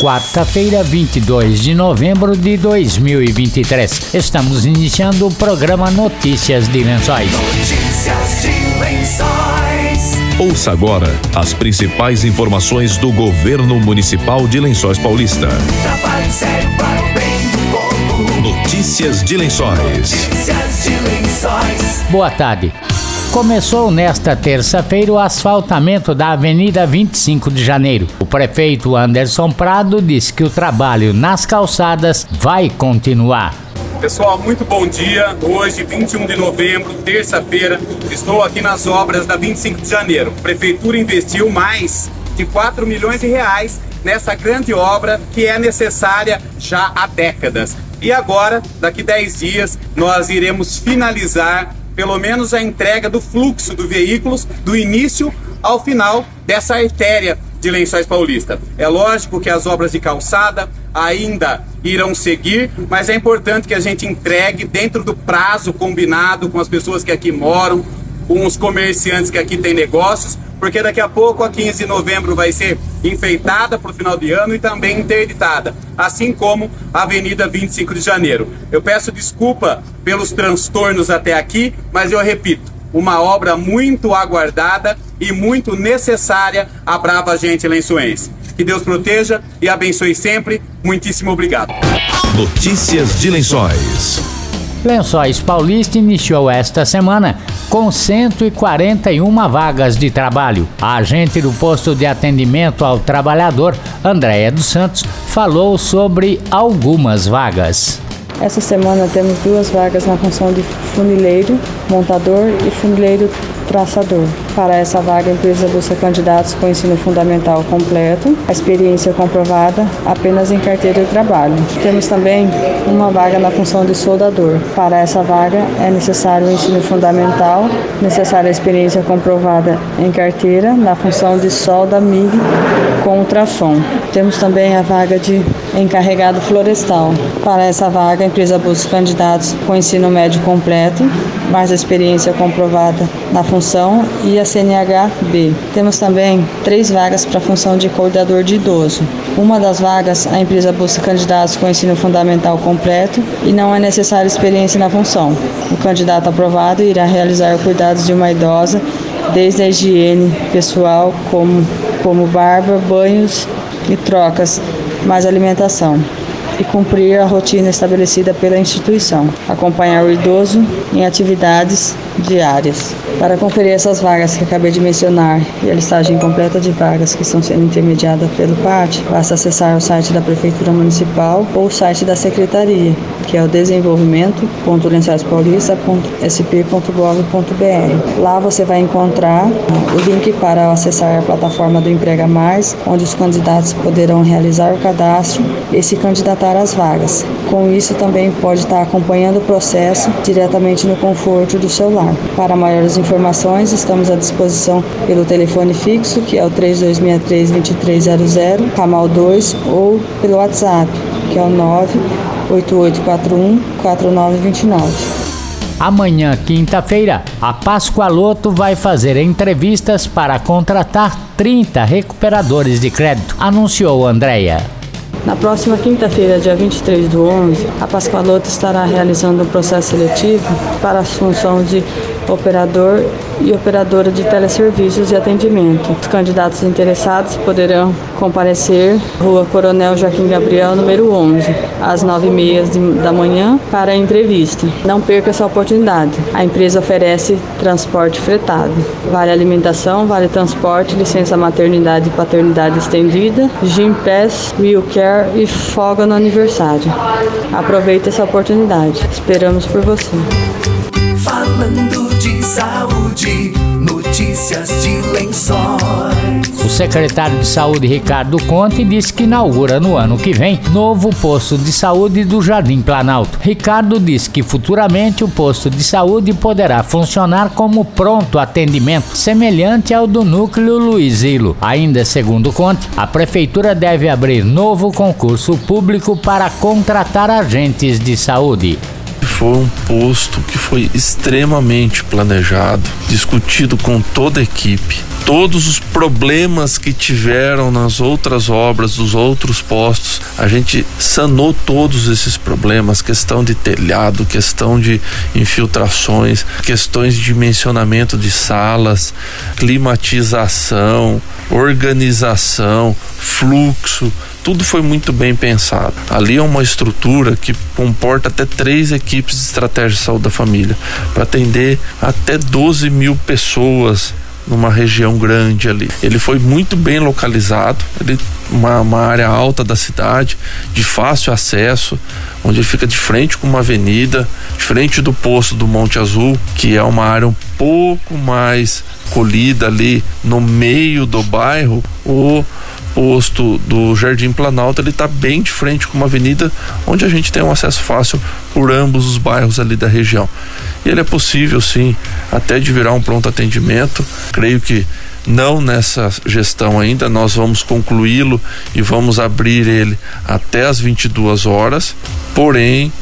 quarta-feira, 22 de novembro de 2023. Estamos iniciando o programa Notícias de Lençóis. Notícias de Lençóis. Ouça agora as principais informações do governo municipal de Lençóis Paulista. Notícias de Lençóis. Notícias de Lençóis. Boa tarde. Começou nesta terça-feira o asfaltamento da Avenida 25 de Janeiro. O prefeito Anderson Prado disse que o trabalho nas calçadas vai continuar. Pessoal, muito bom dia. Hoje, 21 de novembro, terça-feira, estou aqui nas obras da 25 de janeiro. A prefeitura investiu mais de 4 milhões de reais nessa grande obra que é necessária já há décadas. E agora, daqui 10 dias, nós iremos finalizar pelo menos a entrega do fluxo do veículos do início ao final dessa artéria de Lençóis Paulista. É lógico que as obras de calçada ainda irão seguir, mas é importante que a gente entregue dentro do prazo combinado com as pessoas que aqui moram, com os comerciantes que aqui têm negócios, porque daqui a pouco, a 15 de novembro, vai ser enfeitada para o final de ano e também interditada, assim como a Avenida 25 de Janeiro. Eu peço desculpa pelos transtornos até aqui, mas eu repito, uma obra muito aguardada e muito necessária à brava gente lençoense. Que Deus proteja e abençoe sempre. Muitíssimo obrigado. Notícias de Lençóis. Lençóis Paulista iniciou esta semana com 141 vagas de trabalho. A agente do posto de atendimento ao trabalhador, Andréia dos Santos, falou sobre algumas vagas. Essa semana temos duas vagas na função de funileiro, montador e funileiro traçador. Para essa vaga, a empresa busca candidatos com ensino fundamental completo, a experiência comprovada apenas em carteira de trabalho. Temos também uma vaga na função de soldador. Para essa vaga, é necessário o ensino fundamental, necessária a experiência comprovada em carteira na função de solda MIG com ultrassom. Temos também a vaga de encarregado florestal. Para essa vaga, a empresa busca candidatos com ensino médio completo, mais experiência comprovada na função e a CNH-B. Temos também três vagas para a função de cuidador de idoso. Uma das vagas, a empresa busca candidatos com ensino fundamental completo e não é necessária experiência na função. O candidato aprovado irá realizar cuidados de uma idosa, desde a higiene pessoal, como, como barba, banhos e trocas, mais alimentação e cumprir a rotina estabelecida pela instituição, acompanhar o idoso em atividades diárias. Para conferir essas vagas que acabei de mencionar e a listagem completa de vagas que estão sendo intermediadas pelo PAT, basta acessar o site da Prefeitura Municipal ou o site da Secretaria, que é o desenvolvimento.lençóispaulista.sp.gov.br. Lá você vai encontrar o link para acessar a plataforma do Emprega Mais, onde os candidatos poderão realizar o cadastro e se candidatar às vagas. Com isso, também pode estar acompanhando o processo diretamente no conforto do celular. Para maiores informações, estamos à disposição pelo telefone fixo, que é o 3263-2300, ramal 2, ou pelo WhatsApp, que é o 98841-4929. Amanhã, quinta-feira, a Pascoaloto vai fazer entrevistas para contratar 30 recuperadores de crédito, anunciou Andréia. Na próxima quinta-feira, dia 23 do 11, a Pascoaloto estará realizando um processo seletivo para a função de operador e operadora de teleserviços e atendimento. Os candidatos interessados poderão comparecer Rua Coronel Joaquim Gabriel, número 11, às 9h30 da manhã para a entrevista. Não perca essa oportunidade. A empresa oferece transporte fretado. Vale alimentação, vale transporte, licença maternidade e paternidade estendida, Gym Pass, Will Care e folga no aniversário. Aproveite essa oportunidade. Esperamos por você. Falando saúde, notícias de lençóis. O secretário de Saúde Ricardo Conte disse que inaugura no ano que vem novo posto de saúde do Jardim Planalto. Ricardo disse que futuramente o posto de saúde poderá funcionar como pronto atendimento, semelhante ao do núcleo Luizilo. Ainda segundo Conte, a prefeitura deve abrir novo concurso público para contratar agentes de saúde. Foi um posto que foi extremamente planejado, discutido com toda a equipe. Todos os problemas que tiveram nas outras obras dos outros postos, a gente sanou todos esses problemas, questão de telhado, questão de infiltrações, questões de dimensionamento de salas, climatização, organização, fluxo, tudo foi muito bem pensado. Ali é uma estrutura que comporta até três equipes de estratégia de saúde da família, para atender até 12 mil pessoas numa região grande ali. Ele foi muito bem localizado, ele uma, uma área alta da cidade, de fácil acesso, onde ele fica de frente com uma avenida, de frente do poço do Monte Azul, que é uma área um pouco mais colhida ali no meio do bairro. O posto do Jardim Planalto, ele está bem de frente com uma avenida onde a gente tem um acesso fácil por ambos os bairros ali da região. E ele é possível, sim, até de virar um pronto atendimento. Creio que não nessa gestão ainda, nós vamos concluí-lo e vamos abrir ele até as 22 horas. Porém,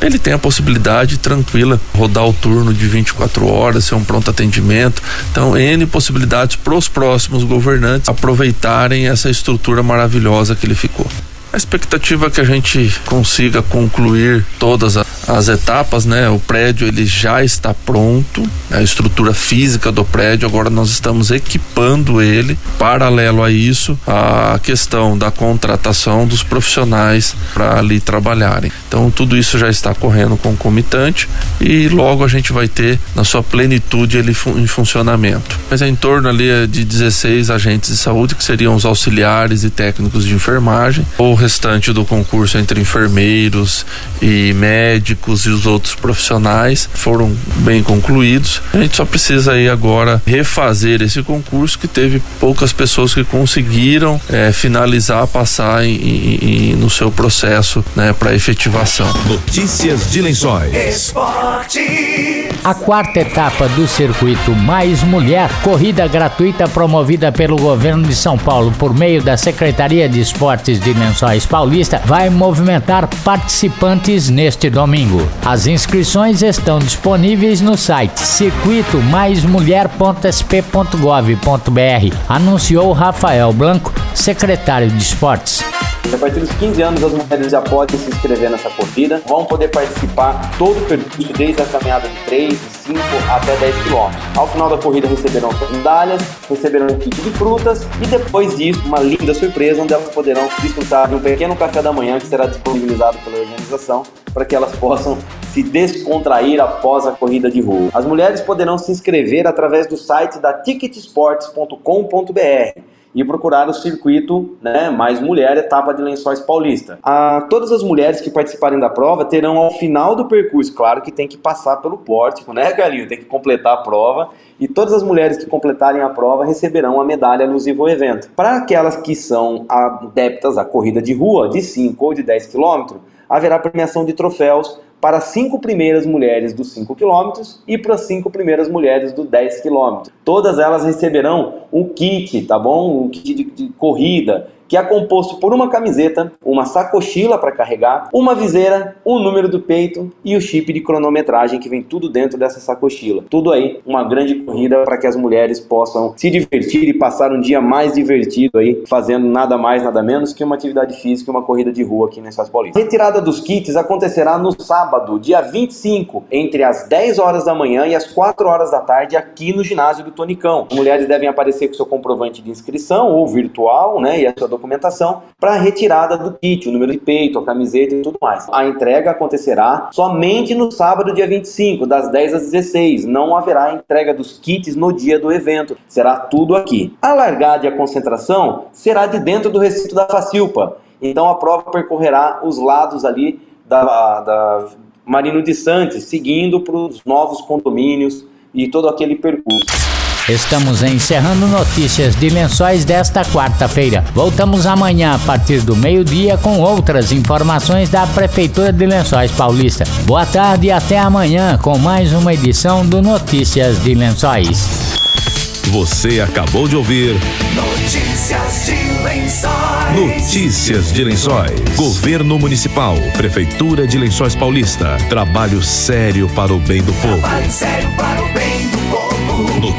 ele tem a possibilidade tranquila rodar o turno de 24 horas, ser um pronto atendimento. Então, N possibilidades para os próximos governantes aproveitarem essa estrutura maravilhosa que ele ficou. A expectativa é que a gente consiga concluir todas as etapas, né? O prédio ele já está pronto, a estrutura física do prédio, agora nós estamos equipando ele. Paralelo a isso, a questão da contratação dos profissionais para ali trabalharem. Então tudo isso já está correndo concomitante e logo a gente vai ter na sua plenitude ele em funcionamento. Mas é em torno ali de 16 agentes de saúde que seriam os auxiliares e técnicos de enfermagem ou restante do concurso entre enfermeiros e médicos e os outros profissionais foram bem concluídos. A gente só precisa aí agora refazer esse concurso que teve poucas pessoas que conseguiram é, finalizar, passar em, em, em, no seu processo né, para efetivação. Notícias de Lençóis. Esporte. A quarta etapa do circuito Mais Mulher, corrida gratuita promovida pelo governo de São Paulo por meio da Secretaria de Esportes de Lençóis Paulista, vai movimentar participantes neste domingo. As inscrições estão disponíveis no site circuitomaismulher.sp.gov.br, anunciou Rafael Blanco, secretário de Esportes. A partir dos 15 anos, as mulheres já podem se inscrever nessa corrida, vão poder participar todo o percurso, desde a caminhada de 3, de 5 até 10 quilômetros. Ao final da corrida, receberão suas medalhas, receberão um kit de frutas e depois disso, uma linda surpresa onde elas poderão desfrutar de um pequeno café da manhã que será disponibilizado pela organização para que elas possam se descontrair após a corrida de rua. As mulheres poderão se inscrever através do site da ticketsports.com.br e procurar o circuito né, Mais Mulher, etapa de Lençóis Paulista. A, todas as mulheres que participarem da prova terão ao final do percurso, claro que tem que passar pelo pórtico, né, Galinho? Tem que completar a prova. E todas as mulheres que completarem a prova receberão a medalha alusiva ao evento. Para aquelas que são adeptas à corrida de rua, de 5 ou de 10 quilômetros, haverá premiação de troféus para as cinco primeiras mulheres dos 5 km e para as cinco primeiras mulheres do 10 km. Todas elas receberão um kit, tá bom? Um kit de, de corrida que é composto por uma camiseta, uma sacochila para carregar, uma viseira, o número do peito e o chip de cronometragem que vem tudo dentro dessa sacochila. Tudo aí, uma grande corrida para que as mulheres possam se divertir e passar um dia mais divertido aí, fazendo nada mais, nada menos que uma atividade física e uma corrida de rua aqui nessas Paulista. A retirada dos kits acontecerá no sábado, dia 25, entre as 10 horas da manhã e as 4 horas da tarde aqui no ginásio do Tonicão. As mulheres devem aparecer com seu comprovante de inscrição ou virtual, né, e a sua documentação para a retirada do kit, o número de peito, a camiseta e tudo mais. A entrega acontecerá somente no sábado, dia 25, das 10 às 16. Não haverá entrega dos kits no dia do evento. Será tudo aqui. A largada e a concentração será de dentro do recinto da Facilpa. Então a prova percorrerá os lados ali da, da Marino de Santos, seguindo para os novos condomínios e todo aquele percurso. Estamos encerrando notícias de lençóis desta quarta-feira. Voltamos amanhã a partir do meio-dia com outras informações da Prefeitura de Lençóis Paulista. Boa tarde e até amanhã com mais uma edição do Notícias de Lençóis. Você acabou de ouvir Notícias de Lençóis. Notícias de Lençóis. Governo Municipal, Prefeitura de Lençóis Paulista. Trabalho sério para o bem do povo. Trabalho sério para o bem do povo.